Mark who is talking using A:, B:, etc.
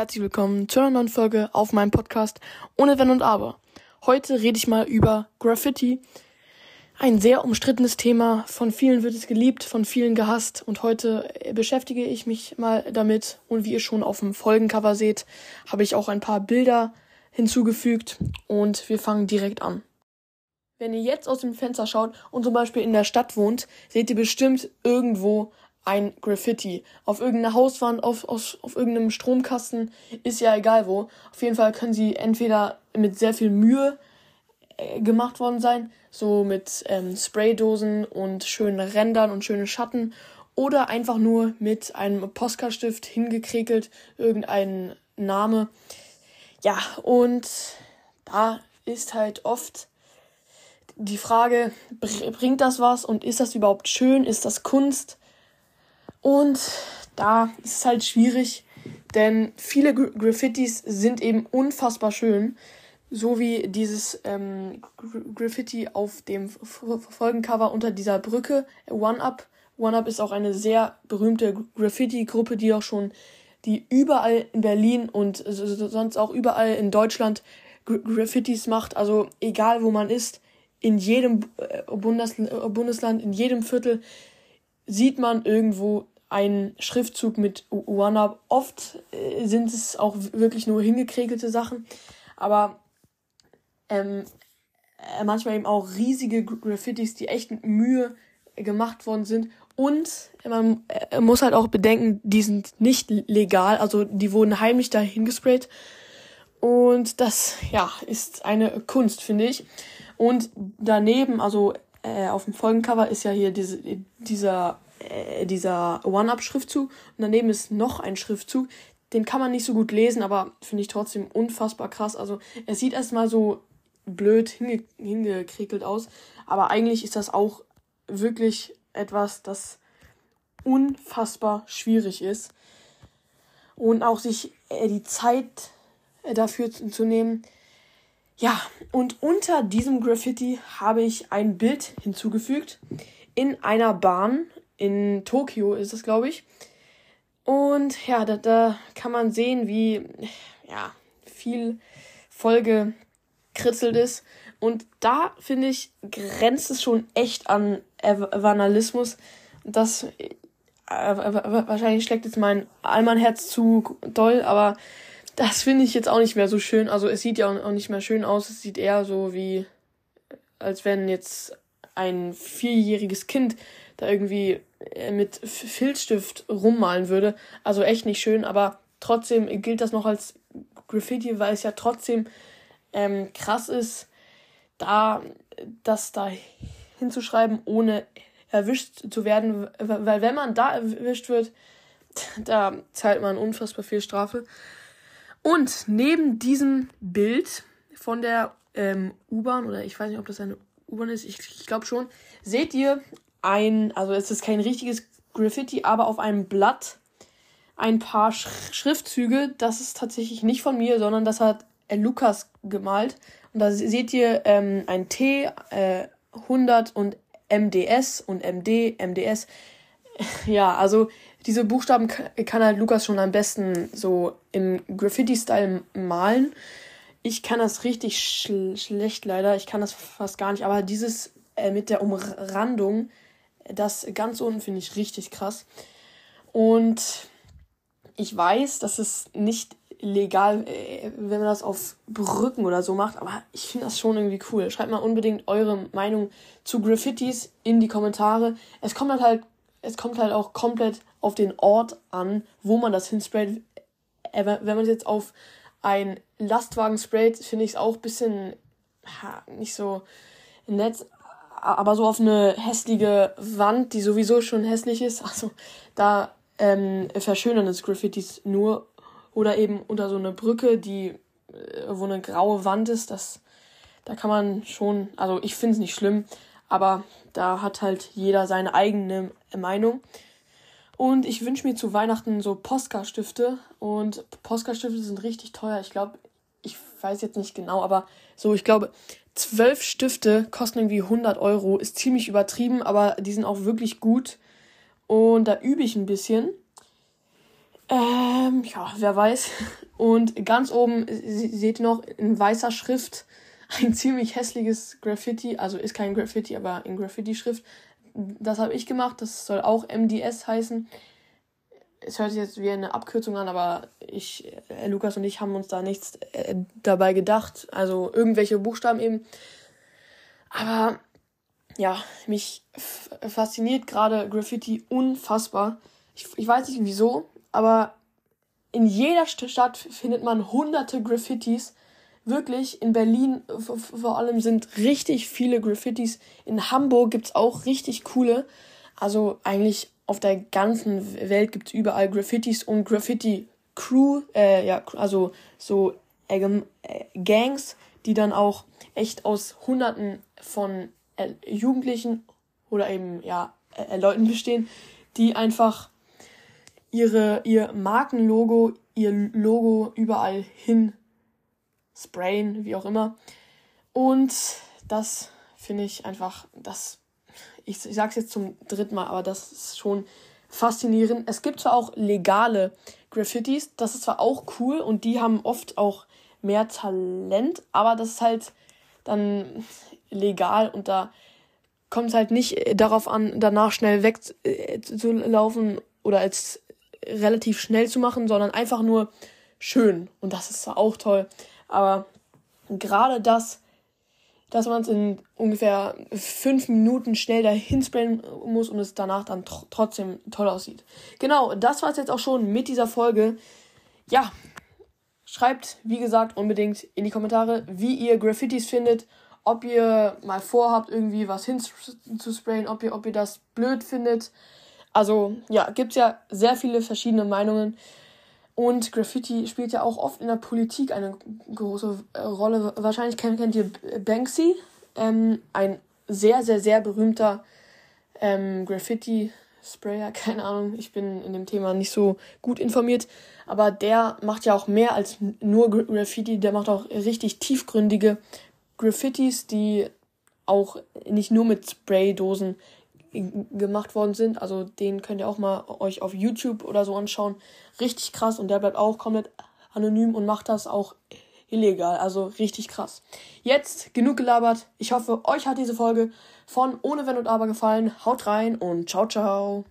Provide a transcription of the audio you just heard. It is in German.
A: Herzlich willkommen zu einer neuen Folge auf meinem Podcast Ohne Wenn und Aber. Heute rede ich mal über Graffiti. Ein sehr umstrittenes Thema. Von vielen wird es geliebt, von vielen gehasst. Und heute beschäftige ich mich mal damit. Und wie ihr schon auf dem Folgencover seht, habe ich auch ein paar Bilder hinzugefügt. Und wir fangen direkt an. Wenn ihr jetzt aus dem Fenster schaut und zum Beispiel in der Stadt wohnt, seht ihr bestimmt irgendwo ein Graffiti. Auf irgendeiner Hauswand, auf, auf, auf irgendeinem Stromkasten, ist ja egal wo. Auf jeden Fall können sie entweder mit sehr viel Mühe äh, gemacht worden sein, so mit ähm, Spraydosen und schönen Rändern und schönen Schatten, oder einfach nur mit einem Postkaststift hingekrekelt, irgendein Name. Ja, und da ist halt oft die Frage, bringt das was und ist das überhaupt schön? Ist das Kunst? Und da ist es halt schwierig, denn viele Graffitis sind eben unfassbar schön. So wie dieses ähm, Graffiti auf dem Folgencover unter dieser Brücke, One Up. One Up ist auch eine sehr berühmte Graffiti-Gruppe, die auch schon, die überall in Berlin und sonst auch überall in Deutschland Graffitis macht. Also egal wo man ist, in jedem äh, Bundesland, in jedem Viertel sieht man irgendwo einen Schriftzug mit One-Up. Oft äh, sind es auch wirklich nur hingekregelte Sachen, aber ähm, äh, manchmal eben auch riesige Graffitis, die echt mit Mühe gemacht worden sind. Und man äh, muss halt auch bedenken, die sind nicht legal, also die wurden heimlich dahin gesprayt. Und das, ja, ist eine Kunst, finde ich. Und daneben, also äh, auf dem Folgencover ist ja hier diese, dieser äh, dieser One-Up-Schriftzug und daneben ist noch ein Schriftzug. Den kann man nicht so gut lesen, aber finde ich trotzdem unfassbar krass. Also er sieht erstmal so blöd hinge hingekriegelt aus, aber eigentlich ist das auch wirklich etwas, das unfassbar schwierig ist. Und auch sich äh, die Zeit äh, dafür zu, zu nehmen. Ja, und unter diesem Graffiti habe ich ein Bild hinzugefügt in einer Bahn in Tokio ist es, glaube ich. Und ja, da, da kann man sehen, wie ja, viel Folge kritzelt ist. Und da, finde ich, grenzt es schon echt an Evanalismus. Das äh, wahrscheinlich schlägt jetzt mein Allmann-Herz zu doll, aber das finde ich jetzt auch nicht mehr so schön. Also es sieht ja auch nicht mehr schön aus. Es sieht eher so wie, als wenn jetzt ein vierjähriges Kind da irgendwie äh, mit Filzstift rummalen würde. Also echt nicht schön, aber trotzdem gilt das noch als Graffiti, weil es ja trotzdem ähm, krass ist, da das da hinzuschreiben, ohne erwischt zu werden, weil wenn man da erwischt wird, da zahlt man unfassbar viel Strafe. Und neben diesem Bild von der ähm, U-Bahn, oder ich weiß nicht, ob das eine U-Bahn ist, ich, ich glaube schon, seht ihr ein, also es ist kein richtiges Graffiti, aber auf einem Blatt ein paar Sch Schriftzüge. Das ist tatsächlich nicht von mir, sondern das hat Lukas gemalt. Und da seht ihr ähm, ein T, äh, 100 und MDS und MD, MDS. Ja, also diese Buchstaben kann halt Lukas schon am besten so im Graffiti-Style malen. Ich kann das richtig sch schlecht leider. Ich kann das fast gar nicht. Aber dieses äh, mit der Umrandung, das ganz unten finde ich richtig krass. Und ich weiß, dass es nicht legal, äh, wenn man das auf Brücken oder so macht, aber ich finde das schon irgendwie cool. Schreibt mal unbedingt eure Meinung zu Graffitis in die Kommentare. Es kommt halt, halt es kommt halt auch komplett auf den Ort an, wo man das hinsprayt. Äh, wenn man es jetzt auf einen Lastwagen sprayt, finde ich es auch ein bisschen ha, nicht so nett aber so auf eine hässliche Wand, die sowieso schon hässlich ist, also da ähm, verschönern das Graffitis nur. Oder eben unter so eine Brücke, die, äh, wo eine graue Wand ist, das, da kann man schon, also ich finde es nicht schlimm, aber da hat halt jeder seine eigene Meinung. Und ich wünsche mir zu Weihnachten so Postka-Stifte. Und Postka-Stifte sind richtig teuer. Ich glaube, ich weiß jetzt nicht genau, aber so, ich glaube, zwölf Stifte kosten irgendwie 100 Euro. Ist ziemlich übertrieben, aber die sind auch wirklich gut. Und da übe ich ein bisschen. Ähm, ja, wer weiß. Und ganz oben seht ihr noch in weißer Schrift ein ziemlich hässliches Graffiti. Also ist kein Graffiti, aber in Graffiti-Schrift. Das habe ich gemacht. Das soll auch MDS heißen. Es hört sich jetzt wie eine Abkürzung an, aber ich, äh, Lukas und ich haben uns da nichts äh, dabei gedacht. Also irgendwelche Buchstaben eben. Aber ja, mich fasziniert gerade Graffiti unfassbar. Ich, ich weiß nicht wieso, aber in jeder Stadt findet man hunderte Graffitis. Wirklich, in Berlin vor allem sind richtig viele Graffitis. In Hamburg gibt's auch richtig coole. Also eigentlich auf der ganzen Welt gibt's überall Graffitis und Graffiti-Crew, äh, ja, also so äh, Gangs, die dann auch echt aus hunderten von äh, Jugendlichen oder eben ja äh, Leuten bestehen, die einfach ihre ihr Markenlogo, ihr Logo überall hin sprayen, wie auch immer. Und das finde ich einfach, das ich, ich sage es jetzt zum dritten Mal, aber das ist schon faszinierend. Es gibt zwar auch legale Graffitis, das ist zwar auch cool und die haben oft auch mehr Talent, aber das ist halt dann legal und da kommt es halt nicht äh, darauf an, danach schnell wegzulaufen äh, oder als relativ schnell zu machen, sondern einfach nur schön. Und das ist zwar auch toll, aber gerade das, dass man es in ungefähr fünf Minuten schnell dahin sprayen muss und es danach dann tr trotzdem toll aussieht. Genau, das war es jetzt auch schon mit dieser Folge. Ja, schreibt, wie gesagt, unbedingt in die Kommentare, wie ihr Graffitis findet ob ihr mal vorhabt, irgendwie was hinzusprayen, ob ihr, ob ihr das blöd findet. Also ja, gibt es ja sehr viele verschiedene Meinungen. Und Graffiti spielt ja auch oft in der Politik eine große äh, Rolle. Wahrscheinlich kennt, ihr Banksy, ähm, ein sehr, sehr, sehr berühmter ähm, Graffiti-Sprayer. Keine Ahnung, ich bin in dem Thema nicht so gut informiert. Aber der macht ja auch mehr als nur Graffiti. Der macht auch richtig tiefgründige Graffitis, die auch nicht nur mit Spraydosen gemacht worden sind. Also den könnt ihr auch mal euch auf YouTube oder so anschauen. Richtig krass und der bleibt auch komplett anonym und macht das auch illegal. Also richtig krass. Jetzt genug gelabert. Ich hoffe, euch hat diese Folge von Ohne Wenn und Aber gefallen. Haut rein und ciao, ciao.